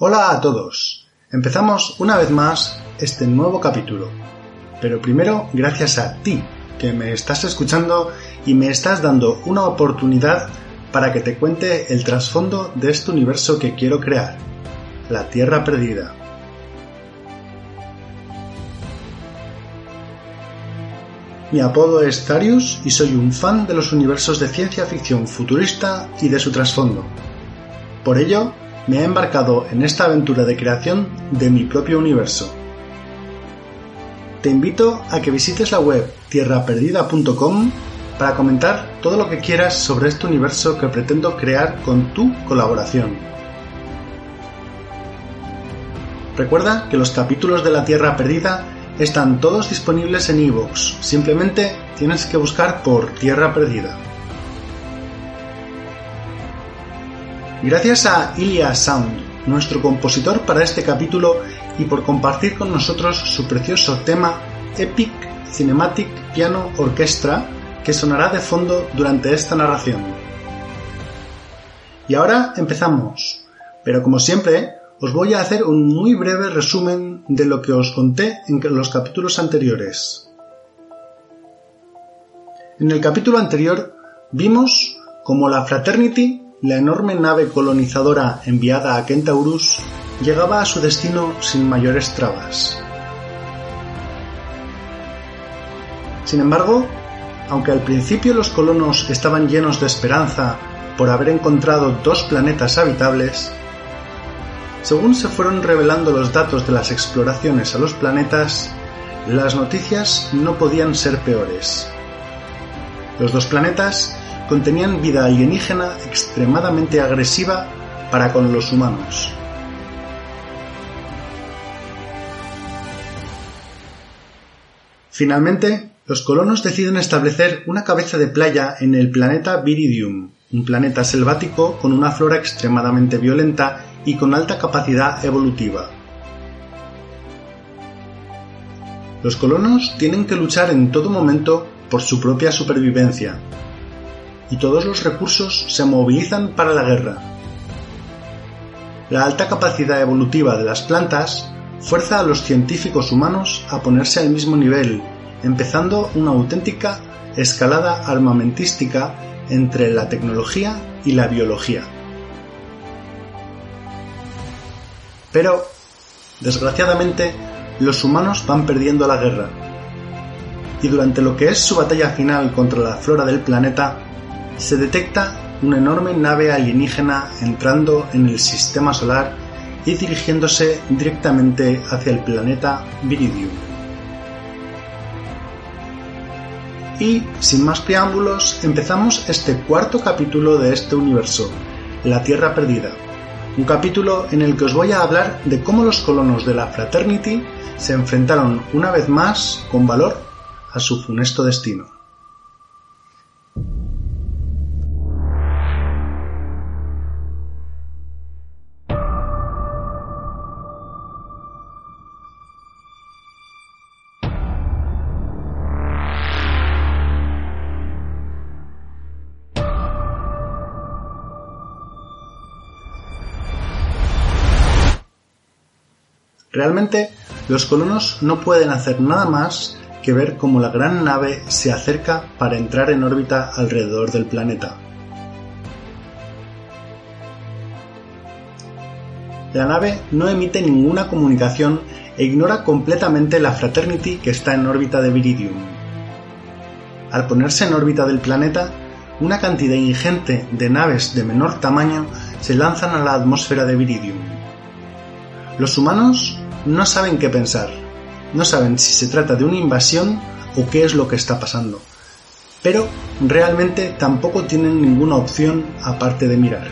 Hola a todos. Empezamos una vez más este nuevo capítulo. Pero primero, gracias a ti, que me estás escuchando y me estás dando una oportunidad para que te cuente el trasfondo de este universo que quiero crear, la Tierra Perdida. Mi apodo es Darius y soy un fan de los universos de ciencia ficción futurista y de su trasfondo. Por ello, me he embarcado en esta aventura de creación de mi propio universo. Te invito a que visites la web tierraperdida.com para comentar todo lo que quieras sobre este universo que pretendo crear con tu colaboración. Recuerda que los capítulos de la Tierra Perdida están todos disponibles en iVoox, simplemente tienes que buscar por Tierra Perdida. Gracias a Ilya Sound, nuestro compositor para este capítulo y por compartir con nosotros su precioso tema Epic Cinematic Piano Orchestra que sonará de fondo durante esta narración. Y ahora empezamos, pero como siempre os voy a hacer un muy breve resumen de lo que os conté en los capítulos anteriores. En el capítulo anterior vimos cómo la Fraternity, la enorme nave colonizadora enviada a Kentaurus, llegaba a su destino sin mayores trabas. Sin embargo, aunque al principio los colonos estaban llenos de esperanza por haber encontrado dos planetas habitables, según se fueron revelando los datos de las exploraciones a los planetas, las noticias no podían ser peores. Los dos planetas contenían vida alienígena extremadamente agresiva para con los humanos. Finalmente, los colonos deciden establecer una cabeza de playa en el planeta Viridium, un planeta selvático con una flora extremadamente violenta y con alta capacidad evolutiva. Los colonos tienen que luchar en todo momento por su propia supervivencia, y todos los recursos se movilizan para la guerra. La alta capacidad evolutiva de las plantas fuerza a los científicos humanos a ponerse al mismo nivel, empezando una auténtica escalada armamentística entre la tecnología y la biología. Pero, desgraciadamente, los humanos van perdiendo la guerra. Y durante lo que es su batalla final contra la flora del planeta, se detecta una enorme nave alienígena entrando en el sistema solar y dirigiéndose directamente hacia el planeta Viridium. Y, sin más preámbulos, empezamos este cuarto capítulo de este universo, La Tierra Perdida. Un capítulo en el que os voy a hablar de cómo los colonos de la Fraternity se enfrentaron una vez más con valor a su funesto destino. Realmente, los colonos no pueden hacer nada más que ver cómo la gran nave se acerca para entrar en órbita alrededor del planeta. La nave no emite ninguna comunicación e ignora completamente la Fraternity que está en órbita de Viridium. Al ponerse en órbita del planeta, una cantidad ingente de naves de menor tamaño se lanzan a la atmósfera de Viridium. Los humanos no saben qué pensar. No saben si se trata de una invasión o qué es lo que está pasando. Pero realmente tampoco tienen ninguna opción aparte de mirar.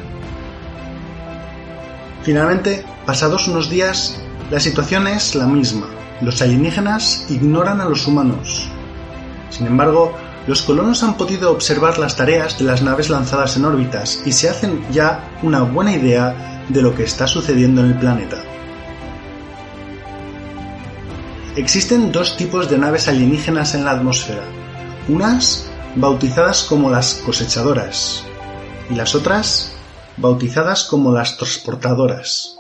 Finalmente, pasados unos días, la situación es la misma. Los alienígenas ignoran a los humanos. Sin embargo, los colonos han podido observar las tareas de las naves lanzadas en órbitas y se hacen ya una buena idea de lo que está sucediendo en el planeta. Existen dos tipos de naves alienígenas en la atmósfera, unas bautizadas como las cosechadoras y las otras bautizadas como las transportadoras.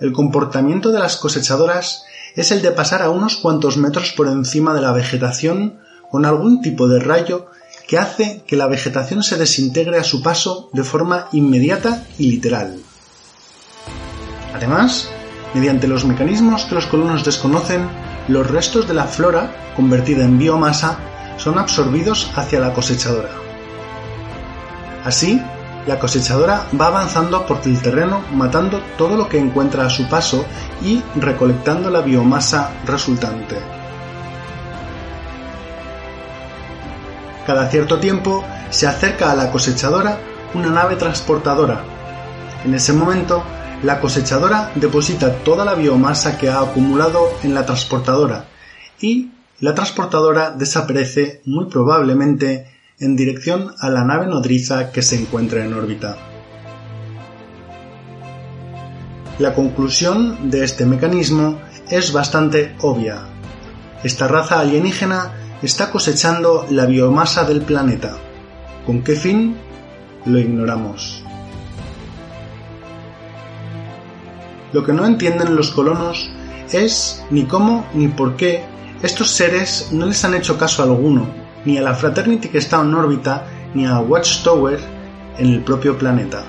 El comportamiento de las cosechadoras es el de pasar a unos cuantos metros por encima de la vegetación con algún tipo de rayo que hace que la vegetación se desintegre a su paso de forma inmediata y literal. Además, mediante los mecanismos que los colonos desconocen, los restos de la flora, convertida en biomasa, son absorbidos hacia la cosechadora. Así, la cosechadora va avanzando por el terreno matando todo lo que encuentra a su paso y recolectando la biomasa resultante. Cada cierto tiempo se acerca a la cosechadora una nave transportadora. En ese momento, la cosechadora deposita toda la biomasa que ha acumulado en la transportadora y la transportadora desaparece muy probablemente en dirección a la nave nodriza que se encuentra en órbita. La conclusión de este mecanismo es bastante obvia. Esta raza alienígena está cosechando la biomasa del planeta. ¿Con qué fin? Lo ignoramos. Lo que no entienden los colonos es ni cómo ni por qué estos seres no les han hecho caso alguno, ni a la Fraternity que está en órbita, ni a Watchtower en el propio planeta.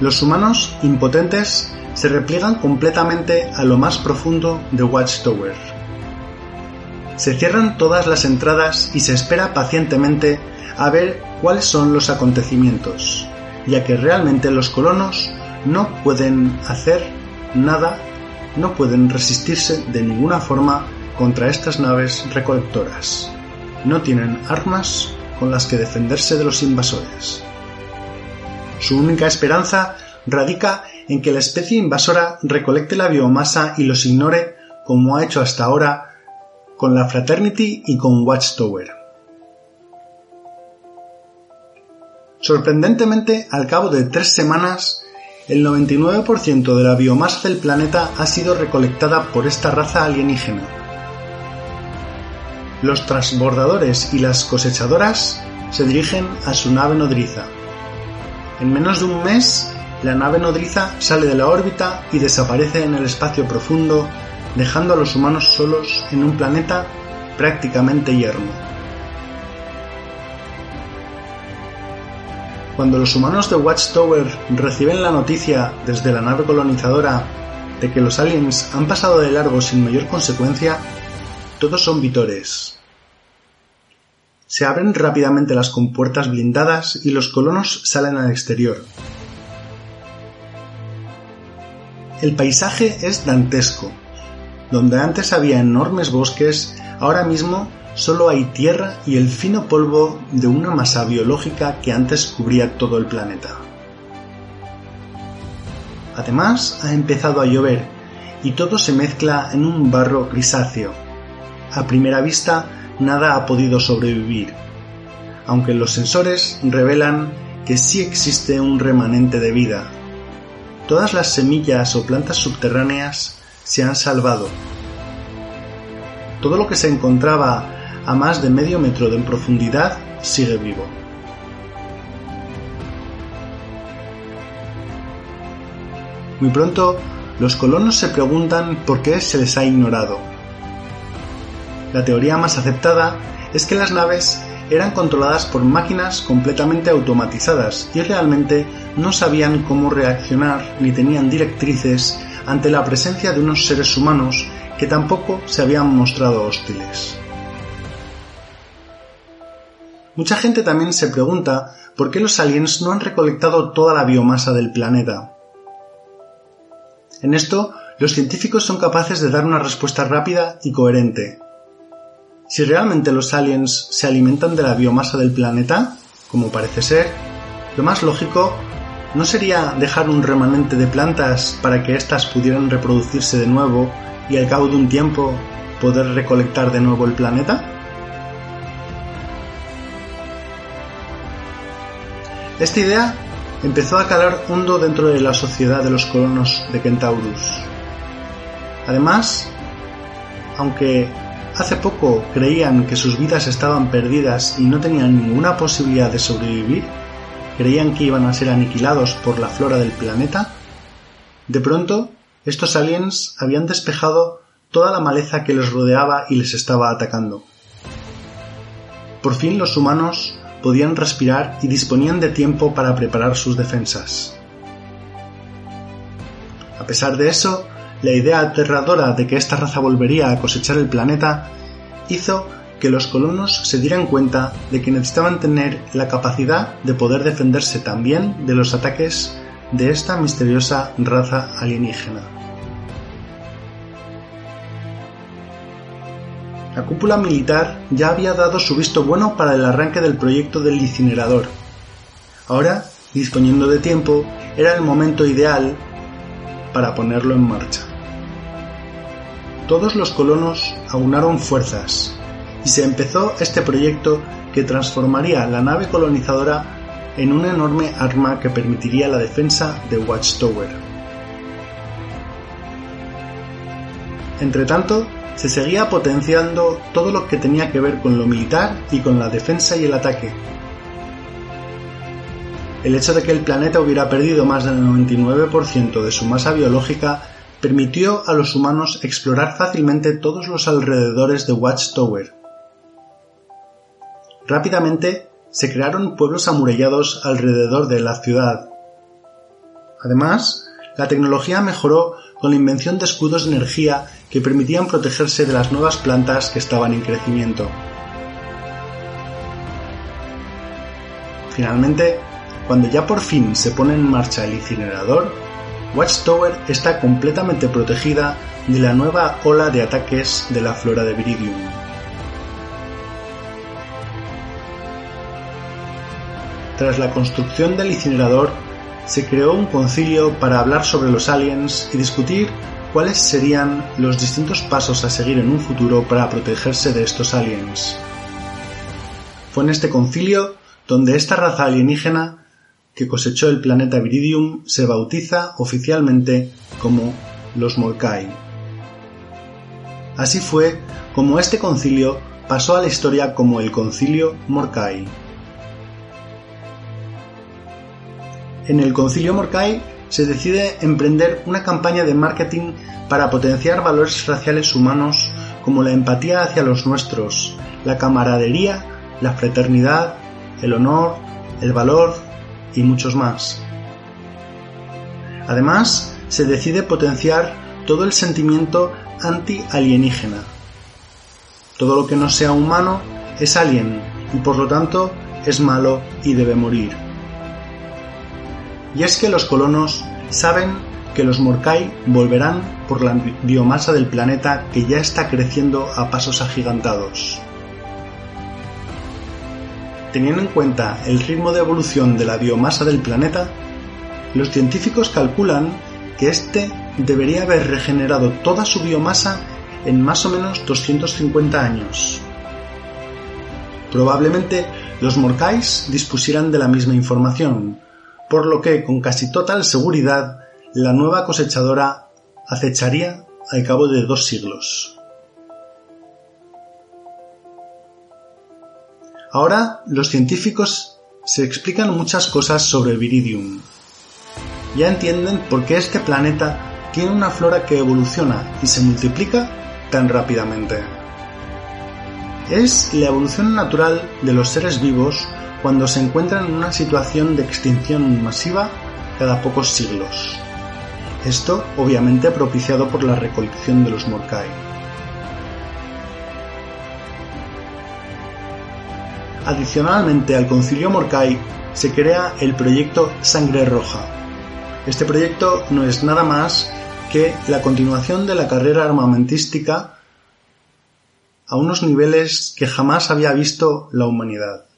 Los humanos impotentes se repliegan completamente a lo más profundo de Watchtower. Se cierran todas las entradas y se espera pacientemente a ver cuáles son los acontecimientos, ya que realmente los colonos no pueden hacer nada, no pueden resistirse de ninguna forma contra estas naves recolectoras. No tienen armas con las que defenderse de los invasores. Su única esperanza radica en que la especie invasora recolecte la biomasa y los ignore como ha hecho hasta ahora con la Fraternity y con Watchtower. Sorprendentemente, al cabo de tres semanas, el 99% de la biomasa del planeta ha sido recolectada por esta raza alienígena. Los transbordadores y las cosechadoras se dirigen a su nave nodriza, en menos de un mes, la nave nodriza sale de la órbita y desaparece en el espacio profundo, dejando a los humanos solos en un planeta prácticamente yermo. Cuando los humanos de Watchtower reciben la noticia desde la nave colonizadora de que los aliens han pasado de largo sin mayor consecuencia, todos son vitores, se abren rápidamente las compuertas blindadas y los colonos salen al exterior. El paisaje es dantesco. Donde antes había enormes bosques, ahora mismo solo hay tierra y el fino polvo de una masa biológica que antes cubría todo el planeta. Además, ha empezado a llover y todo se mezcla en un barro grisáceo. A primera vista, nada ha podido sobrevivir, aunque los sensores revelan que sí existe un remanente de vida. Todas las semillas o plantas subterráneas se han salvado. Todo lo que se encontraba a más de medio metro de profundidad sigue vivo. Muy pronto, los colonos se preguntan por qué se les ha ignorado la teoría más aceptada es que las naves eran controladas por máquinas completamente automatizadas y realmente no sabían cómo reaccionar ni tenían directrices ante la presencia de unos seres humanos que tampoco se habían mostrado hostiles. Mucha gente también se pregunta por qué los aliens no han recolectado toda la biomasa del planeta. En esto, los científicos son capaces de dar una respuesta rápida y coherente. Si realmente los aliens se alimentan de la biomasa del planeta, como parece ser, lo más lógico ¿no sería dejar un remanente de plantas para que éstas pudieran reproducirse de nuevo y al cabo de un tiempo poder recolectar de nuevo el planeta? Esta idea empezó a calar hondo dentro de la sociedad de los colonos de Kentaurus. Además, aunque hace poco creían que sus vidas estaban perdidas y no tenían ninguna posibilidad de sobrevivir, creían que iban a ser aniquilados por la flora del planeta, de pronto estos aliens habían despejado toda la maleza que les rodeaba y les estaba atacando. Por fin los humanos podían respirar y disponían de tiempo para preparar sus defensas. A pesar de eso, la idea aterradora de que esta raza volvería a cosechar el planeta hizo que los colonos se dieran cuenta de que necesitaban tener la capacidad de poder defenderse también de los ataques de esta misteriosa raza alienígena. La cúpula militar ya había dado su visto bueno para el arranque del proyecto del incinerador. Ahora, disponiendo de tiempo, era el momento ideal para ponerlo en marcha. Todos los colonos aunaron fuerzas y se empezó este proyecto que transformaría la nave colonizadora en una enorme arma que permitiría la defensa de Watchtower. Entretanto, se seguía potenciando todo lo que tenía que ver con lo militar y con la defensa y el ataque. El hecho de que el planeta hubiera perdido más del 99% de su masa biológica permitió a los humanos explorar fácilmente todos los alrededores de Watchtower. Rápidamente se crearon pueblos amurallados alrededor de la ciudad. Además, la tecnología mejoró con la invención de escudos de energía que permitían protegerse de las nuevas plantas que estaban en crecimiento. Finalmente, cuando ya por fin se pone en marcha el incinerador, Watchtower está completamente protegida de la nueva ola de ataques de la flora de Viridium. Tras la construcción del incinerador, se creó un concilio para hablar sobre los aliens y discutir cuáles serían los distintos pasos a seguir en un futuro para protegerse de estos aliens. Fue en este concilio donde esta raza alienígena que cosechó el planeta Viridium se bautiza oficialmente como los Morkai. Así fue como este concilio pasó a la historia como el Concilio Morkai. En el Concilio Morkai se decide emprender una campaña de marketing para potenciar valores raciales humanos como la empatía hacia los nuestros, la camaradería, la fraternidad, el honor, el valor, y muchos más. Además, se decide potenciar todo el sentimiento anti-alienígena. Todo lo que no sea humano es alien y por lo tanto es malo y debe morir. Y es que los colonos saben que los Morkai volverán por la biomasa del planeta que ya está creciendo a pasos agigantados. Teniendo en cuenta el ritmo de evolución de la biomasa del planeta, los científicos calculan que éste debería haber regenerado toda su biomasa en más o menos 250 años. Probablemente los Morkais dispusieran de la misma información, por lo que con casi total seguridad la nueva cosechadora acecharía al cabo de dos siglos. Ahora los científicos se explican muchas cosas sobre Viridium. Ya entienden por qué este planeta tiene una flora que evoluciona y se multiplica tan rápidamente. Es la evolución natural de los seres vivos cuando se encuentran en una situación de extinción masiva cada pocos siglos. Esto obviamente propiciado por la recolección de los Morkai. Adicionalmente al Concilio Morkai se crea el proyecto Sangre Roja. Este proyecto no es nada más que la continuación de la carrera armamentística a unos niveles que jamás había visto la humanidad.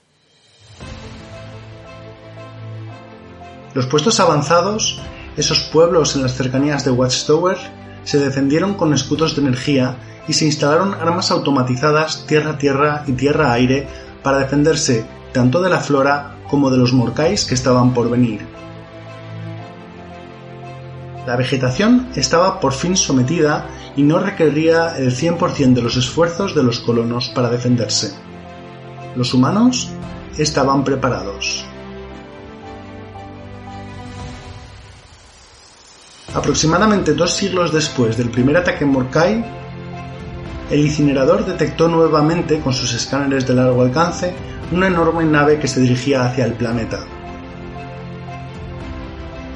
Los puestos avanzados, esos pueblos en las cercanías de Watchtower, se defendieron con escudos de energía y se instalaron armas automatizadas tierra-tierra y tierra-aire para defenderse tanto de la flora como de los morcais que estaban por venir. La vegetación estaba por fin sometida y no requería el 100% de los esfuerzos de los colonos para defenderse. Los humanos estaban preparados. Aproximadamente dos siglos después del primer ataque en Morkai, el incinerador detectó nuevamente con sus escáneres de largo alcance una enorme nave que se dirigía hacia el planeta.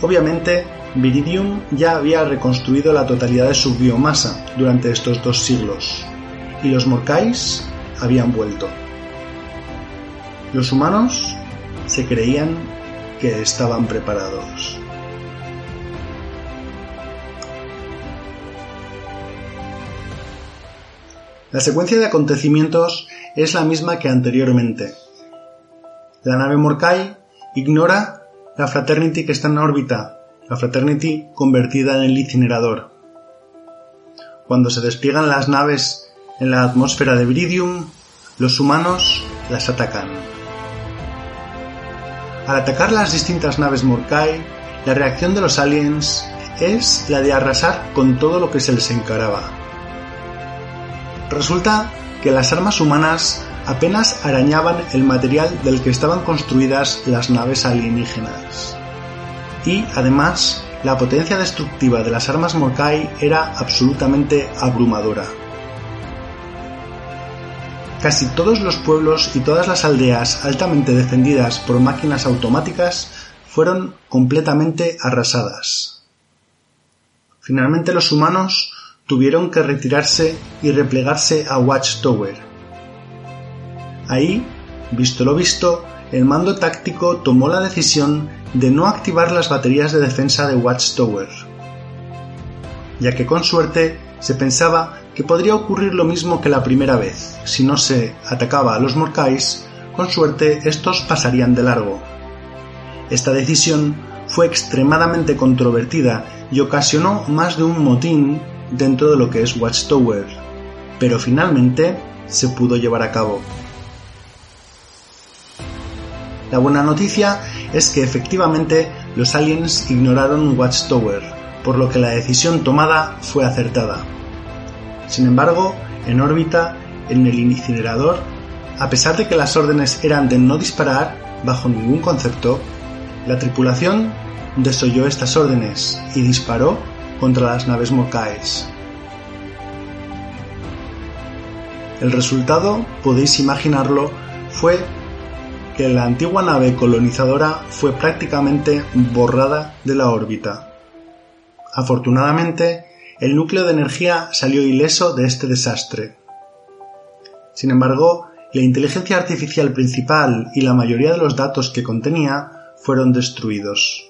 Obviamente, Viridium ya había reconstruido la totalidad de su biomasa durante estos dos siglos, y los Morkais habían vuelto. Los humanos se creían que estaban preparados. La secuencia de acontecimientos es la misma que anteriormente. La nave Morkai ignora la Fraternity que está en órbita, la Fraternity convertida en el incinerador. Cuando se despliegan las naves en la atmósfera de Viridium, los humanos las atacan. Al atacar las distintas naves Morkai, la reacción de los aliens es la de arrasar con todo lo que se les encaraba. Resulta que las armas humanas apenas arañaban el material del que estaban construidas las naves alienígenas. Y, además, la potencia destructiva de las armas Morkai era absolutamente abrumadora. Casi todos los pueblos y todas las aldeas altamente defendidas por máquinas automáticas fueron completamente arrasadas. Finalmente los humanos tuvieron que retirarse y replegarse a Watchtower. Ahí, visto lo visto, el mando táctico tomó la decisión de no activar las baterías de defensa de Watchtower, ya que con suerte se pensaba que podría ocurrir lo mismo que la primera vez. Si no se atacaba a los Morkais, con suerte estos pasarían de largo. Esta decisión fue extremadamente controvertida y ocasionó más de un motín dentro de lo que es Watchtower, pero finalmente se pudo llevar a cabo. La buena noticia es que efectivamente los aliens ignoraron Watchtower, por lo que la decisión tomada fue acertada. Sin embargo, en órbita, en el incinerador, a pesar de que las órdenes eran de no disparar bajo ningún concepto, la tripulación desoyó estas órdenes y disparó contra las naves Morkais. El resultado, podéis imaginarlo, fue que la antigua nave colonizadora fue prácticamente borrada de la órbita. Afortunadamente, el núcleo de energía salió ileso de este desastre. Sin embargo, la inteligencia artificial principal y la mayoría de los datos que contenía fueron destruidos.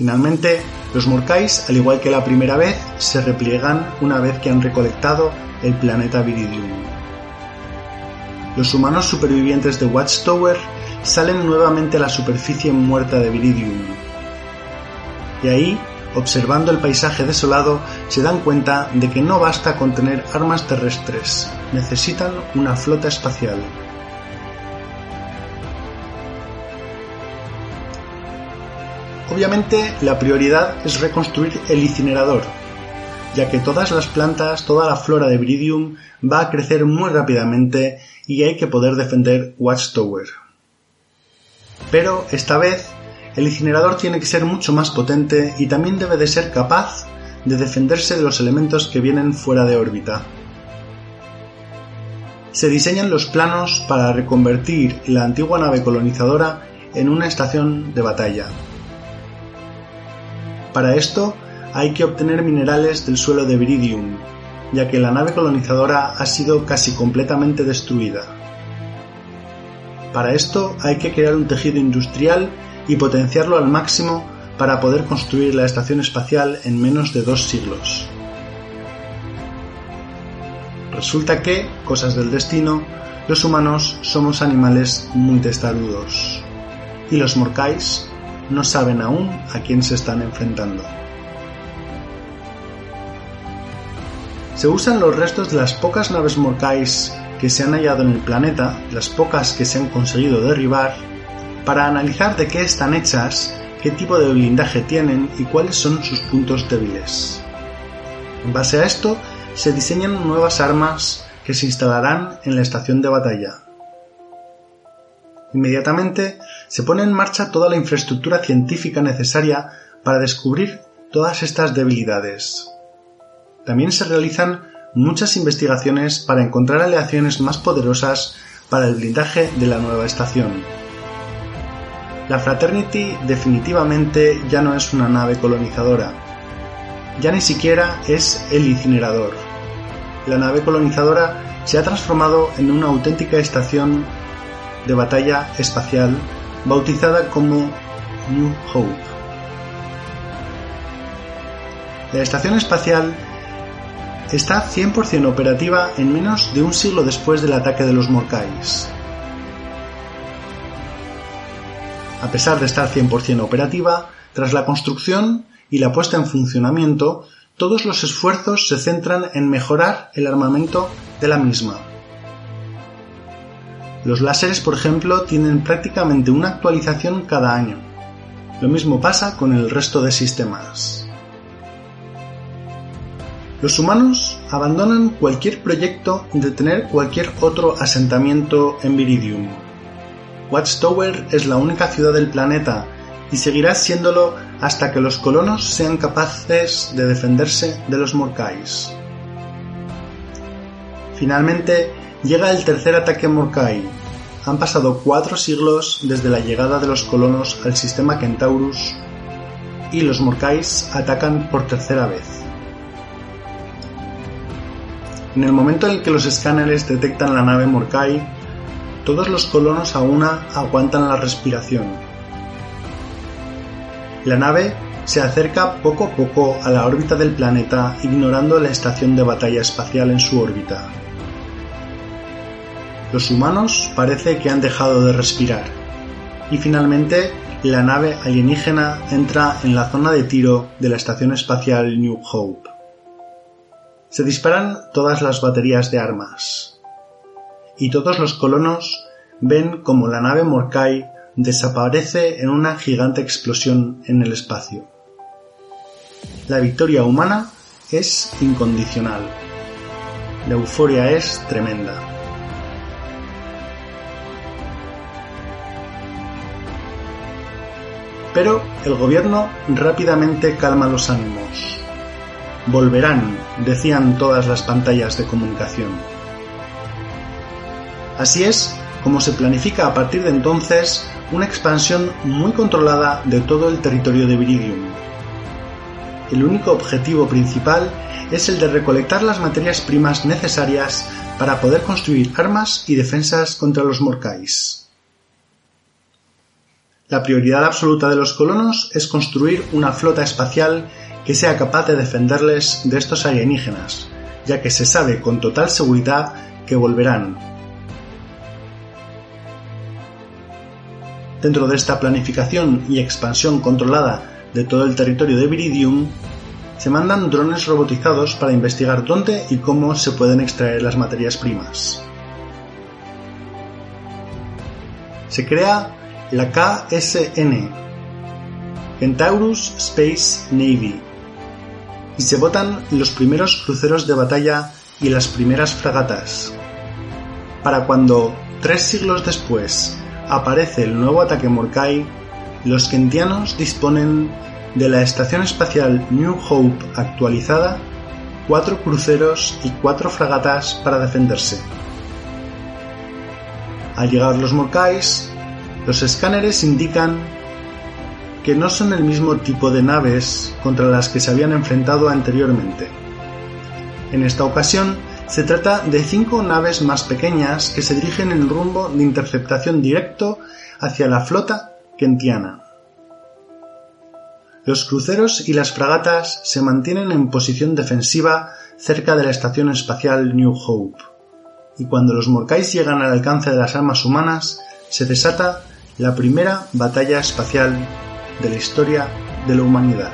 Finalmente, los Morkais, al igual que la primera vez, se repliegan una vez que han recolectado el planeta Viridium. Los humanos supervivientes de Watchtower salen nuevamente a la superficie muerta de Viridium. Y ahí, observando el paisaje desolado, se dan cuenta de que no basta con tener armas terrestres, necesitan una flota espacial. Obviamente la prioridad es reconstruir el incinerador, ya que todas las plantas, toda la flora de Viridium va a crecer muy rápidamente y hay que poder defender Watchtower. Pero esta vez el incinerador tiene que ser mucho más potente y también debe de ser capaz de defenderse de los elementos que vienen fuera de órbita. Se diseñan los planos para reconvertir la antigua nave colonizadora en una estación de batalla. Para esto hay que obtener minerales del suelo de Viridium, ya que la nave colonizadora ha sido casi completamente destruida. Para esto hay que crear un tejido industrial y potenciarlo al máximo para poder construir la estación espacial en menos de dos siglos. Resulta que, cosas del destino, los humanos somos animales muy testarudos y los morcais no saben aún a quién se están enfrentando. Se usan los restos de las pocas naves morcais que se han hallado en el planeta, las pocas que se han conseguido derribar, para analizar de qué están hechas, qué tipo de blindaje tienen y cuáles son sus puntos débiles. En base a esto, se diseñan nuevas armas que se instalarán en la estación de batalla. Inmediatamente se pone en marcha toda la infraestructura científica necesaria para descubrir todas estas debilidades. También se realizan muchas investigaciones para encontrar aleaciones más poderosas para el blindaje de la nueva estación. La Fraternity definitivamente ya no es una nave colonizadora, ya ni siquiera es el incinerador. La nave colonizadora se ha transformado en una auténtica estación de batalla espacial bautizada como New Hope. La estación espacial está 100% operativa en menos de un siglo después del ataque de los Morkais. A pesar de estar 100% operativa, tras la construcción y la puesta en funcionamiento, todos los esfuerzos se centran en mejorar el armamento de la misma. Los láseres, por ejemplo, tienen prácticamente una actualización cada año. Lo mismo pasa con el resto de sistemas. Los humanos abandonan cualquier proyecto de tener cualquier otro asentamiento en Viridium. Watchtower es la única ciudad del planeta y seguirá siéndolo hasta que los colonos sean capaces de defenderse de los Morkais. Finalmente llega el tercer ataque Morkai. Han pasado cuatro siglos desde la llegada de los colonos al sistema Kentaurus y los Morkais atacan por tercera vez. En el momento en el que los escáneres detectan la nave Morkai, todos los colonos a una aguantan la respiración. La nave se acerca poco a poco a la órbita del planeta ignorando la estación de batalla espacial en su órbita. Los humanos parece que han dejado de respirar y finalmente la nave alienígena entra en la zona de tiro de la estación espacial New Hope se disparan todas las baterías de armas. Y todos los colonos ven como la nave Morkai desaparece en una gigante explosión en el espacio. La victoria humana es incondicional. La euforia es tremenda. Pero el gobierno rápidamente calma los ánimos Volverán, decían todas las pantallas de comunicación. Así es como se planifica a partir de entonces una expansión muy controlada de todo el territorio de Viridium. El único objetivo principal es el de recolectar las materias primas necesarias para poder construir armas y defensas contra los Morkais. La prioridad absoluta de los colonos es construir una flota espacial que sea capaz de defenderles de estos alienígenas, ya que se sabe con total seguridad que volverán. Dentro de esta planificación y expansión controlada de todo el territorio de Viridium, se mandan drones robotizados para investigar dónde y cómo se pueden extraer las materias primas. Se crea la KSN, Centaurus Space Navy, y se botan los primeros cruceros de batalla y las primeras fragatas. Para cuando, tres siglos después, aparece el nuevo ataque Morkai, los kentianos disponen de la estación espacial New Hope actualizada, cuatro cruceros y cuatro fragatas para defenderse. Al llegar los Morkais, los escáneres indican que no son el mismo tipo de naves contra las que se habían enfrentado anteriormente. En esta ocasión, se trata de cinco naves más pequeñas que se dirigen en rumbo de interceptación directo hacia la flota kentiana. Los cruceros y las fragatas se mantienen en posición defensiva cerca de la estación espacial New Hope, y cuando los Morkais llegan al alcance de las armas humanas, se desata la primera batalla espacial de la historia de la humanidad.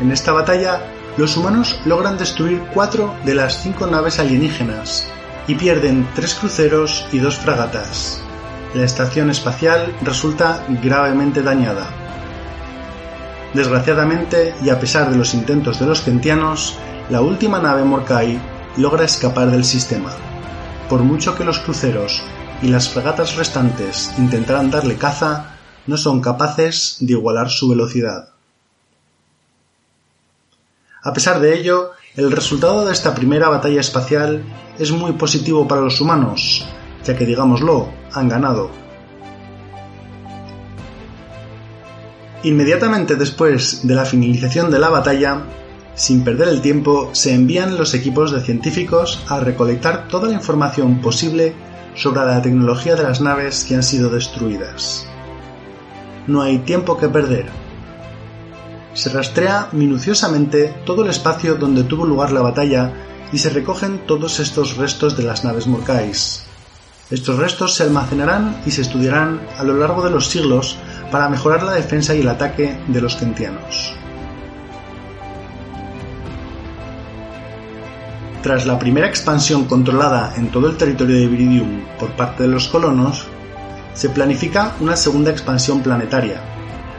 En esta batalla, los humanos logran destruir cuatro de las cinco naves alienígenas y pierden tres cruceros y dos fragatas. La estación espacial resulta gravemente dañada. Desgraciadamente, y a pesar de los intentos de los kentianos, la última nave Morkai logra escapar del sistema. Por mucho que los cruceros y las fragatas restantes intentaran darle caza, no son capaces de igualar su velocidad. A pesar de ello, el resultado de esta primera batalla espacial es muy positivo para los humanos, ya que digámoslo, han ganado. Inmediatamente después de la finalización de la batalla, sin perder el tiempo, se envían los equipos de científicos a recolectar toda la información posible sobre la tecnología de las naves que han sido destruidas. No hay tiempo que perder. Se rastrea minuciosamente todo el espacio donde tuvo lugar la batalla y se recogen todos estos restos de las naves Morkais. Estos restos se almacenarán y se estudiarán a lo largo de los siglos para mejorar la defensa y el ataque de los kentianos. Tras la primera expansión controlada en todo el territorio de Viridium por parte de los colonos, se planifica una segunda expansión planetaria.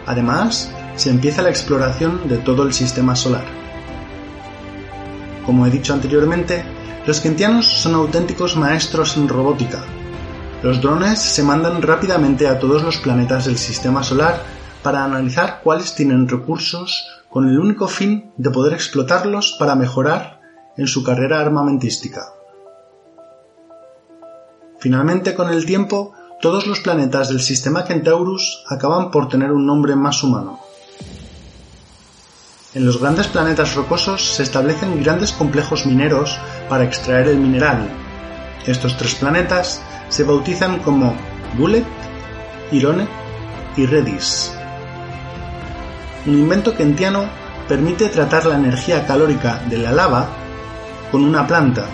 Además, se empieza la exploración de todo el sistema solar. Como he dicho anteriormente, los kentianos son auténticos maestros en robótica. Los drones se mandan rápidamente a todos los planetas del sistema solar para analizar cuáles tienen recursos con el único fin de poder explotarlos para mejorar en su carrera armamentística. Finalmente, con el tiempo, todos los planetas del sistema Centaurus acaban por tener un nombre más humano. En los grandes planetas rocosos se establecen grandes complejos mineros para extraer el mineral. Estos tres planetas se bautizan como Bullet, Irone y Redis. Un invento kentiano permite tratar la energía calórica de la lava con una planta.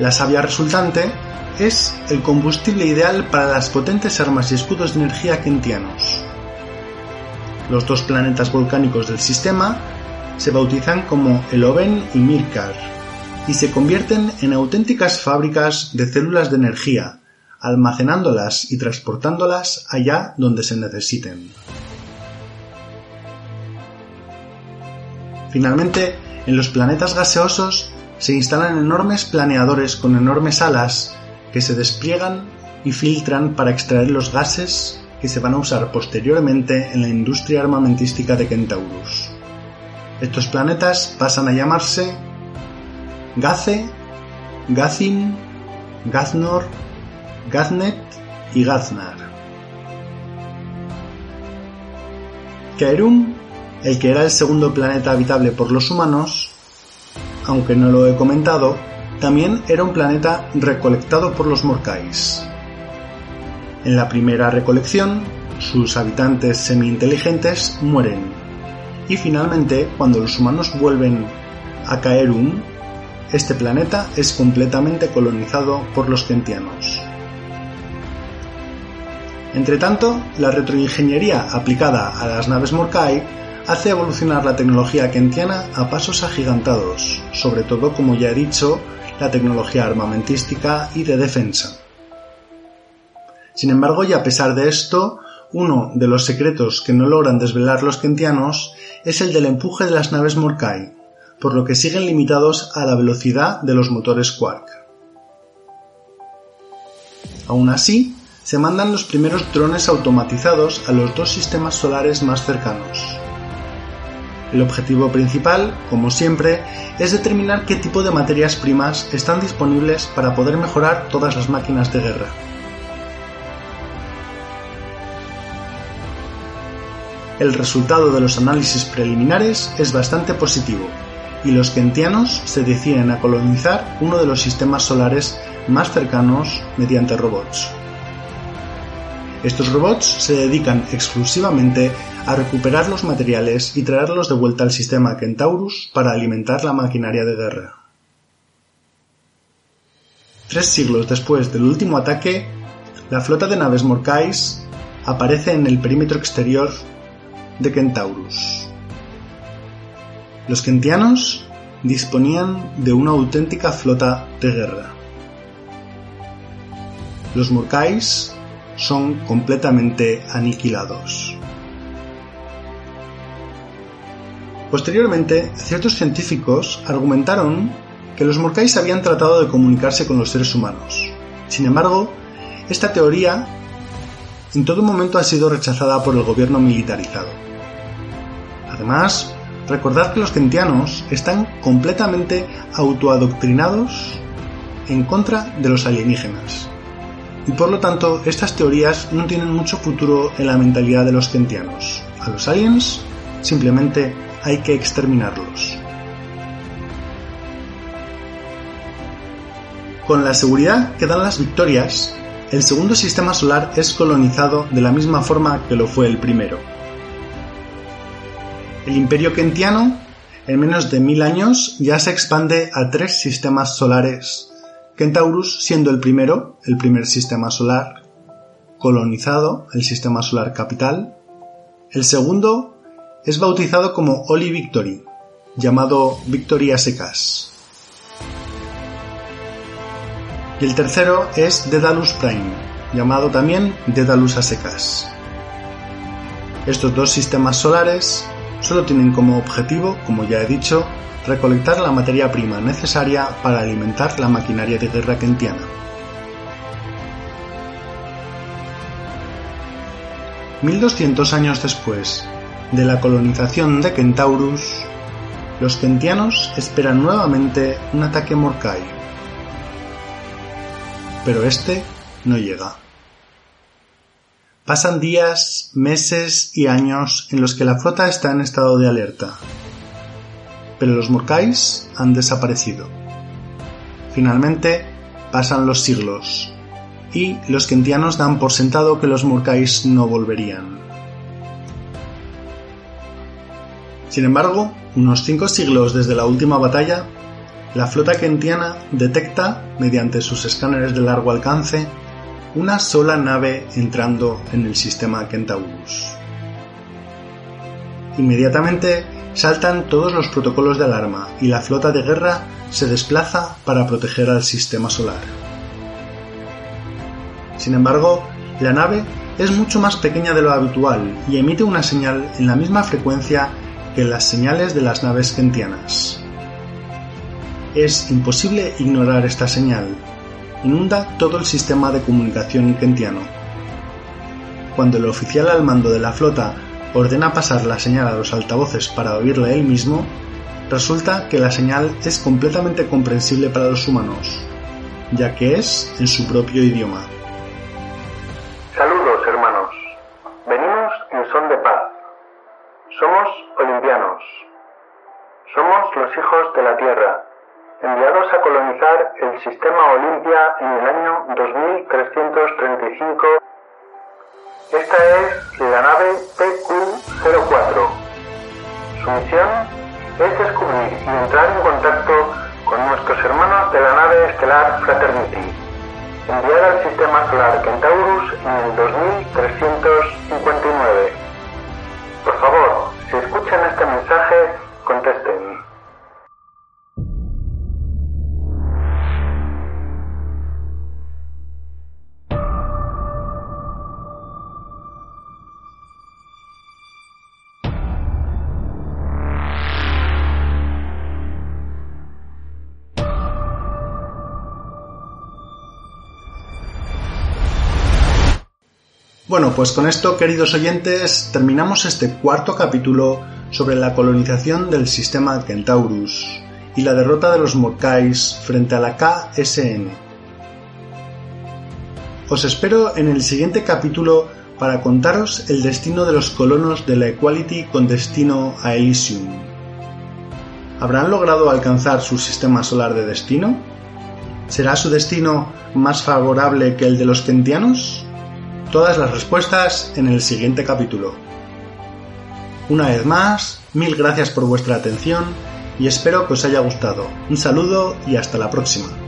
La savia resultante es el combustible ideal para las potentes armas y escudos de energía kentianos. Los dos planetas volcánicos del sistema se bautizan como Eloven y Mirkar y se convierten en auténticas fábricas de células de energía, almacenándolas y transportándolas allá donde se necesiten. Finalmente, en los planetas gaseosos se instalan enormes planeadores con enormes alas que se despliegan y filtran para extraer los gases que se van a usar posteriormente en la industria armamentística de Kentaurus. Estos planetas pasan a llamarse Gaze, Gazin, Gaznor, Gaznet y Gaznar. Kaerum, el que era el segundo planeta habitable por los humanos, aunque no lo he comentado, también era un planeta recolectado por los Morkais. En la primera recolección, sus habitantes semi-inteligentes mueren. Y finalmente, cuando los humanos vuelven a Kaerum, este planeta es completamente colonizado por los kentianos. Entretanto, la retroingeniería aplicada a las naves Morkai hace evolucionar la tecnología kentiana a pasos agigantados, sobre todo, como ya he dicho, la tecnología armamentística y de defensa. Sin embargo, y a pesar de esto, uno de los secretos que no logran desvelar los kentianos es el del empuje de las naves Morkai, por lo que siguen limitados a la velocidad de los motores Quark. Aún así, se mandan los primeros drones automatizados a los dos sistemas solares más cercanos, el objetivo principal, como siempre, es determinar qué tipo de materias primas están disponibles para poder mejorar todas las máquinas de guerra. el resultado de los análisis preliminares es bastante positivo, y los kentianos se deciden a colonizar uno de los sistemas solares más cercanos mediante robots. Estos robots se dedican exclusivamente a recuperar los materiales y traerlos de vuelta al sistema Kentaurus para alimentar la maquinaria de guerra. Tres siglos después del último ataque, la flota de naves Morkais aparece en el perímetro exterior de Kentaurus. Los kentianos disponían de una auténtica flota de guerra. Los Morkais son completamente aniquilados. Posteriormente, ciertos científicos argumentaron que los Morkais habían tratado de comunicarse con los seres humanos. Sin embargo, esta teoría en todo momento ha sido rechazada por el gobierno militarizado. Además, recordad que los kentianos están completamente autoadoctrinados en contra de los alienígenas. Y por lo tanto, estas teorías no tienen mucho futuro en la mentalidad de los kentianos. A los aliens simplemente hay que exterminarlos. Con la seguridad que dan las victorias, el segundo sistema solar es colonizado de la misma forma que lo fue el primero. El imperio kentiano, en menos de mil años, ya se expande a tres sistemas solares, Kentaurus siendo el primero, el primer sistema solar colonizado, el sistema solar capital. El segundo es bautizado como Oli Victory, llamado Victoria Secas. y el tercero es Dedalus Prime, llamado también Dedalus a secas. Estos dos sistemas solares solo tienen como objetivo, como ya he dicho, recolectar la materia prima necesaria para alimentar la maquinaria de guerra kentiana. ...1200 años después de la colonización de Kentaurus, los kentianos esperan nuevamente un ataque Morkai pero este no llega. Pasan días, meses y años en los que la flota está en estado de alerta. Pero los Morkais han desaparecido. Finalmente, pasan los siglos, y los kentianos dan por sentado que los Morkais no volverían. Sin embargo, unos cinco siglos desde la última batalla, la flota kentiana detecta, mediante sus escáneres de largo alcance, una sola nave entrando en el sistema Kentaurus. Inmediatamente saltan todos los protocolos de alarma y la flota de guerra se desplaza para proteger al sistema solar. Sin embargo, la nave es mucho más pequeña de lo habitual y emite una señal en la misma frecuencia que las señales de las naves kentianas. Es imposible ignorar esta señal. Inunda todo el sistema de comunicación kentiano. Cuando el oficial al mando de la flota ordena pasar la señal a los altavoces para oírla él mismo, resulta que la señal es completamente comprensible para los humanos, ya que es en su propio idioma. De la Tierra enviados a colonizar el sistema Olimpia en el año 2335. Esta es la nave PQ-04. Su misión es descubrir y entrar en contacto con nuestros hermanos de la nave estelar Fraternity, enviada al sistema solar Centaurus en el 2359. Por favor, si escuchan este mensaje, contesten. Bueno, pues con esto, queridos oyentes, terminamos este cuarto capítulo sobre la colonización del sistema Kentaurus y la derrota de los Morkais frente a la KSN. Os espero en el siguiente capítulo para contaros el destino de los colonos de la Equality con destino a Elysium. ¿Habrán logrado alcanzar su sistema solar de destino? ¿Será su destino más favorable que el de los kentianos? Todas las respuestas en el siguiente capítulo. Una vez más, mil gracias por vuestra atención y espero que os haya gustado. Un saludo y hasta la próxima.